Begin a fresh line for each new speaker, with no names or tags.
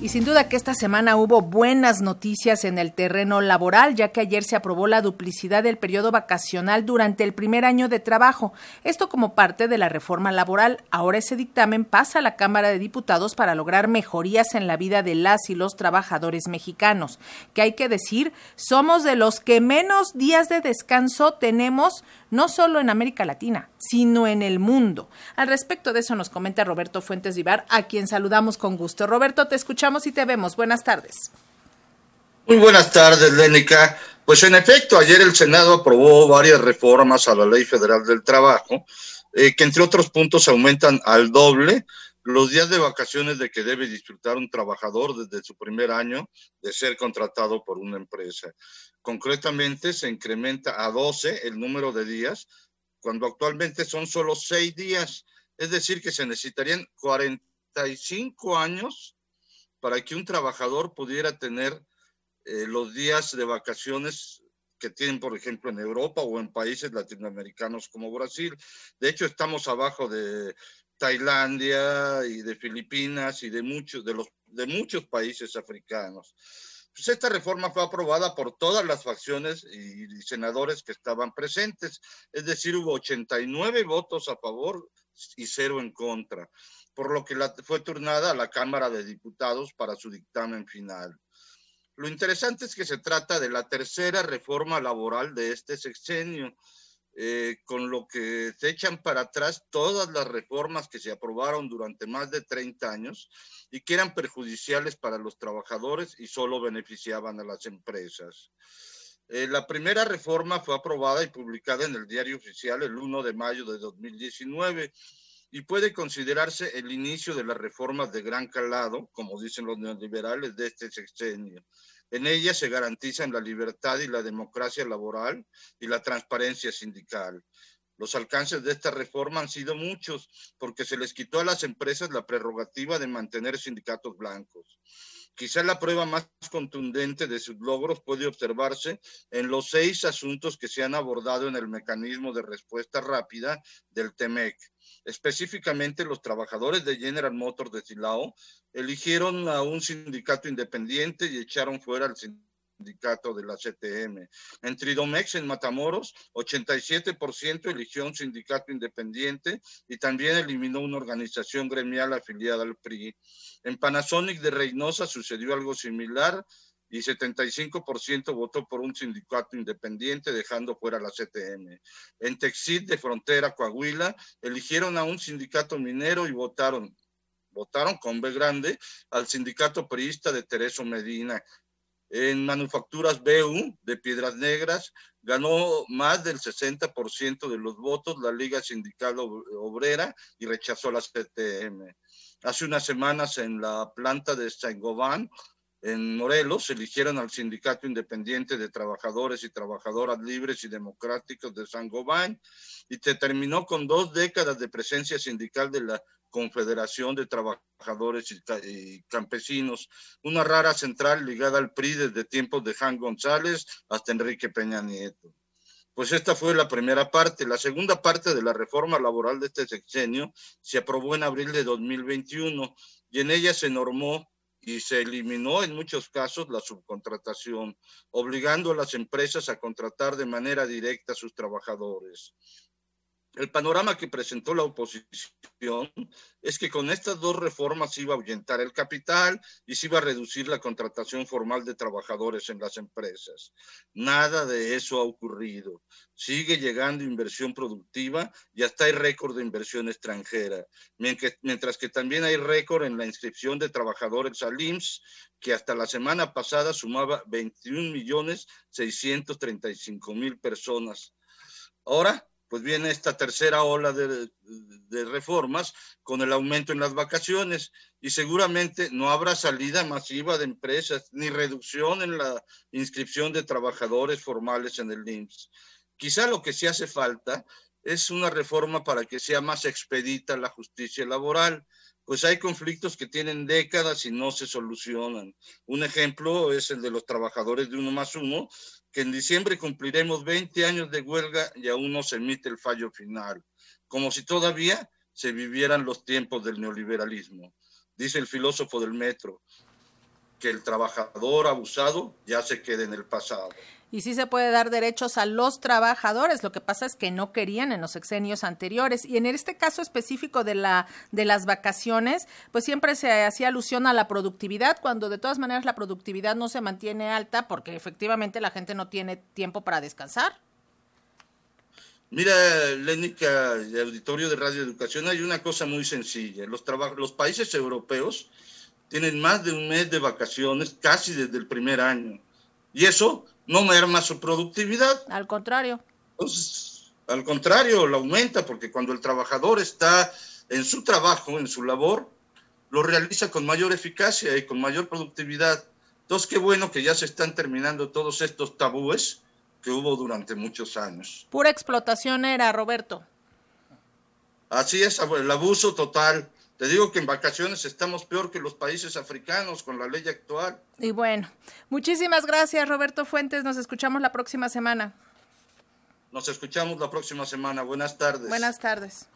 Y sin duda que esta semana hubo buenas noticias en el terreno laboral, ya que ayer se aprobó la duplicidad del periodo vacacional durante el primer año de trabajo. Esto como parte de la reforma laboral. Ahora ese dictamen pasa a la Cámara de Diputados para lograr mejorías en la vida de las y los trabajadores mexicanos. Que hay que decir, somos de los que menos días de descanso tenemos, no solo en América Latina, sino en el mundo. Al respecto de eso nos comenta Roberto Fuentes Vivar, a quien saludamos con gusto. Roberto, te escuchamos y te vemos. Buenas tardes.
Muy buenas tardes, Lénica. Pues en efecto, ayer el Senado aprobó varias reformas a la Ley Federal del Trabajo, eh, que entre otros puntos aumentan al doble los días de vacaciones de que debe disfrutar un trabajador desde su primer año de ser contratado por una empresa. Concretamente, se incrementa a 12 el número de días, cuando actualmente son solo 6 días, es decir, que se necesitarían 45 años para que un trabajador pudiera tener eh, los días de vacaciones que tienen, por ejemplo, en Europa o en países latinoamericanos como Brasil. De hecho, estamos abajo de Tailandia y de Filipinas y de muchos, de los, de muchos países africanos. Pues esta reforma fue aprobada por todas las facciones y, senadores que estaban presentes, es decir, hubo 89 votos a favor y cero en contra por lo que la, fue turnada a la Cámara de Diputados para su dictamen final. Lo interesante es que se trata de la tercera reforma laboral de este sexenio, eh, con lo que se echan para atrás todas las reformas que se aprobaron durante más de 30 años y que eran perjudiciales para los trabajadores y solo beneficiaban a las empresas. Eh, la primera reforma fue aprobada y publicada en el diario oficial el 1 de mayo de 2019 y puede considerarse el inicio de las reformas de gran calado, como dicen los neoliberales, de este sexenio. En ella se garantizan la libertad y la democracia laboral y la transparencia sindical. Los alcances de esta reforma han sido muchos porque se les quitó a las empresas la prerrogativa de mantener sindicatos blancos. Quizá la prueba más contundente de sus logros puede observarse en los seis asuntos que se han abordado en el mecanismo de respuesta rápida del TEMEC específicamente los trabajadores de General Motors de Silao, eligieron a un sindicato independiente y echaron fuera al sindicato de la CTM. En Tridomex, en Matamoros, 87% eligió un sindicato independiente y también eliminó una organización gremial afiliada al PRI. En Panasonic de Reynosa sucedió algo similar y 75% votó por un sindicato independiente, dejando fuera la CTM. En Texit de Frontera, Coahuila, eligieron a un sindicato minero y votaron, votaron con B grande al sindicato priista de Tereso Medina. En Manufacturas BU de Piedras Negras, ganó más del 60% de los votos la Liga Sindical Obrera y rechazó la CTM. Hace unas semanas en la planta de Saint-Gobain, en Morelos eligieron al Sindicato Independiente de Trabajadores y Trabajadoras Libres y Democráticos de San Gobán y se terminó con dos décadas de presencia sindical de la Confederación de Trabajadores y, Campesinos, una rara central ligada al PRI desde tiempos de Juan González hasta Enrique Peña Nieto. Pues esta fue la primera parte. La segunda parte de la reforma laboral de este sexenio se aprobó en abril de 2021 y en ella se normó y se eliminó en muchos casos la subcontratación, obligando a las empresas a contratar de manera directa a sus trabajadores. El panorama que presentó la oposición es que con estas dos reformas se iba a ahuyentar el capital y se iba a reducir la contratación formal de trabajadores en las empresas. Nada de eso ha ocurrido. Sigue llegando inversión productiva y hasta hay récord de inversión extranjera, mientras que también hay récord en la inscripción de trabajadores al IMSS, que hasta la semana pasada sumaba 21 millones 635 mil personas. Ahora, pues viene esta tercera ola de, reformas con el aumento en las vacaciones y seguramente no habrá salida masiva de empresas ni reducción en la inscripción de trabajadores formales en el IMSS. Quizá lo que sí hace falta es una reforma para que sea más expedita la justicia laboral, pues hay conflictos que tienen décadas y no se solucionan. Un ejemplo es el de los trabajadores de uno más uno, que en diciembre cumpliremos 20 años de huelga y aún no se emite el fallo final, como si todavía se vivieran los tiempos del neoliberalismo. Dice el filósofo del metro, que el trabajador abusado ya se quede en el pasado.
Y sí se puede dar derechos a los trabajadores, lo que pasa es que no querían en los sexenios anteriores. Y en este caso específico de, la, de las vacaciones, pues siempre se hacía alusión a la productividad, cuando de todas maneras la productividad no se mantiene alta porque efectivamente la gente no tiene tiempo para descansar.
Mira, Lénica y auditorio de Radio Educación, hay una cosa muy sencilla. Los, los países europeos tienen más de un mes de vacaciones casi desde el primer año. Y eso no merma su productividad.
Al contrario.
Entonces, al contrario, lo aumenta porque cuando el trabajador está en su trabajo, en su labor, lo realiza con mayor eficacia y con mayor productividad. Entonces, qué bueno que ya se están terminando todos estos tabúes que hubo durante muchos años.
Pura explotación era, Roberto.
Así es, el abuso total. Te digo que en vacaciones estamos peor que los países africanos con la ley actual.
Y bueno, muchísimas gracias Roberto Fuentes, nos escuchamos la próxima semana.
Nos escuchamos la próxima semana. Buenas tardes.
Buenas tardes.